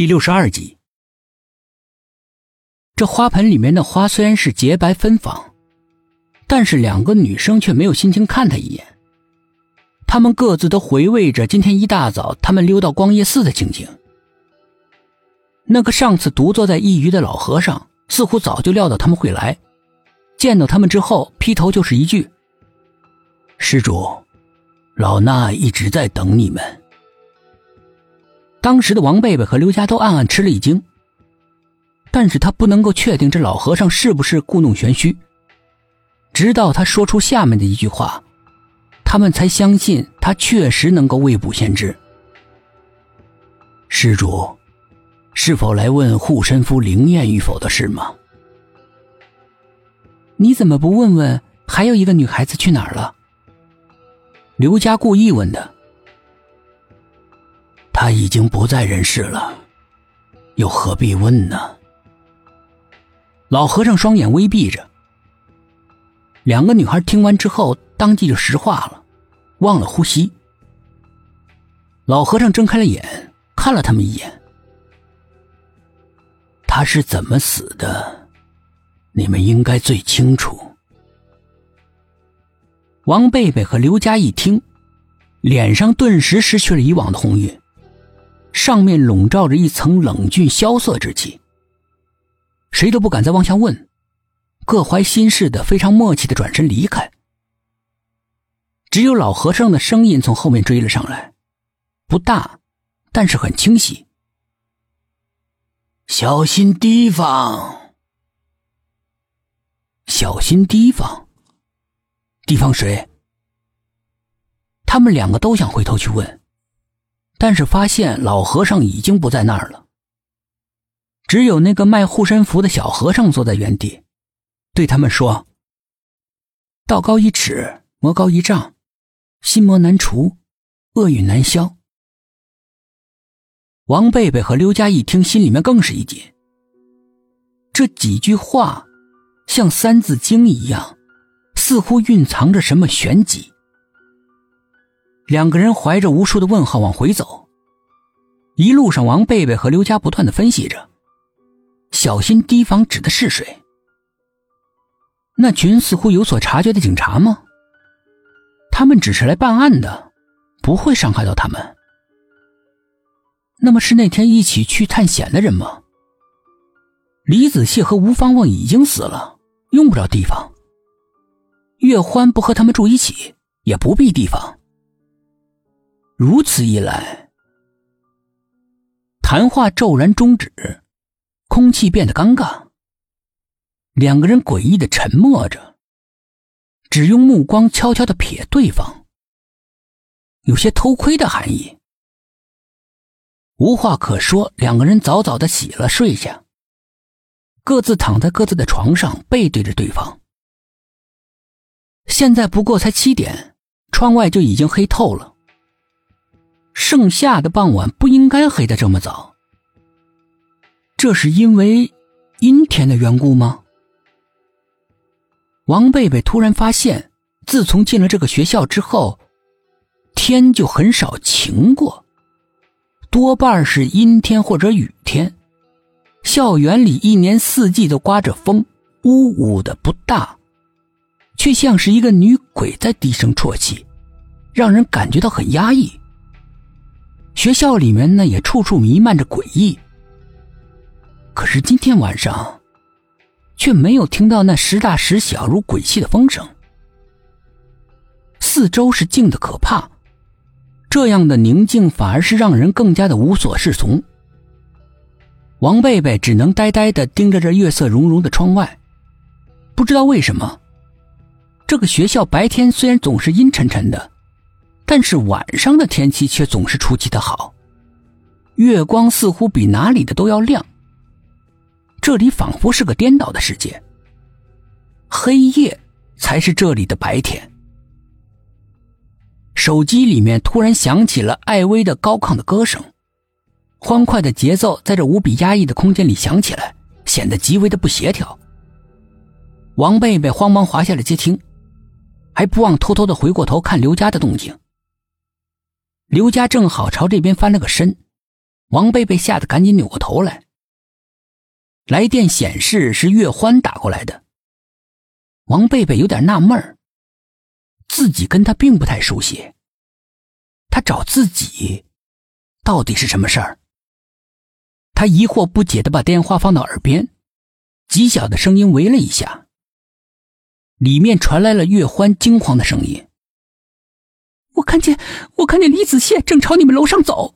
第六十二集，这花盆里面的花虽然是洁白芬芳，但是两个女生却没有心情看他一眼。她们各自都回味着今天一大早他们溜到光夜寺的情景。那个上次独坐在一隅的老和尚，似乎早就料到他们会来，见到他们之后，劈头就是一句：“施主，老衲一直在等你们。”当时的王贝贝和刘家都暗暗吃了一惊，但是他不能够确定这老和尚是不是故弄玄虚。直到他说出下面的一句话，他们才相信他确实能够未卜先知。施主，是否来问护身符灵验与否的事吗？你怎么不问问还有一个女孩子去哪儿了？刘家故意问的。他已经不在人世了，又何必问呢？老和尚双眼微闭着。两个女孩听完之后，当即就石化了，忘了呼吸。老和尚睁开了眼，看了他们一眼。他是怎么死的？你们应该最清楚。王贝贝和刘佳一听，脸上顿时失去了以往的红晕。上面笼罩着一层冷峻萧瑟之气，谁都不敢再往下问，各怀心事的非常默契的转身离开。只有老和尚的声音从后面追了上来，不大，但是很清晰。小心提防，小心提防，提防谁？他们两个都想回头去问。但是发现老和尚已经不在那儿了，只有那个卖护身符的小和尚坐在原地，对他们说：“道高一尺，魔高一丈，心魔难除，厄运难消。”王贝贝和刘佳一听，心里面更是一紧。这几句话像《三字经》一样，似乎蕴藏着什么玄机。两个人怀着无数的问号往回走，一路上王贝贝和刘佳不断的分析着，小心提防指的是谁？那群似乎有所察觉的警察吗？他们只是来办案的，不会伤害到他们。那么是那天一起去探险的人吗？李子谢和吴芳芳已经死了，用不着提防。岳欢不和他们住一起，也不必提防。如此一来，谈话骤然终止，空气变得尴尬。两个人诡异的沉默着，只用目光悄悄的瞥对方，有些偷窥的含义。无话可说，两个人早早的洗了睡下，各自躺在各自的床上，背对着对方。现在不过才七点，窗外就已经黑透了。盛夏的傍晚不应该黑得这么早，这是因为阴天的缘故吗？王贝贝突然发现，自从进了这个学校之后，天就很少晴过，多半是阴天或者雨天。校园里一年四季都刮着风，呜呜的不大，却像是一个女鬼在低声啜泣，让人感觉到很压抑。学校里面呢，也处处弥漫着诡异。可是今天晚上，却没有听到那时大时小如鬼泣的风声。四周是静的可怕，这样的宁静反而是让人更加的无所适从。王贝贝只能呆呆的盯着这月色融融的窗外，不知道为什么，这个学校白天虽然总是阴沉沉的。但是晚上的天气却总是出奇的好，月光似乎比哪里的都要亮。这里仿佛是个颠倒的世界，黑夜才是这里的白天。手机里面突然响起了艾薇的高亢的歌声，欢快的节奏在这无比压抑的空间里响起来，显得极为的不协调。王贝贝慌忙滑下了接听，还不忘偷偷的回过头看刘家的动静。刘家正好朝这边翻了个身，王贝贝吓得赶紧扭过头来。来电显示是岳欢打过来的。王贝贝有点纳闷儿，自己跟他并不太熟悉，他找自己，到底是什么事儿？他疑惑不解的把电话放到耳边，极小的声音喂了一下，里面传来了岳欢惊慌的声音：“我看见，我看见李子谢正朝你们楼上走。”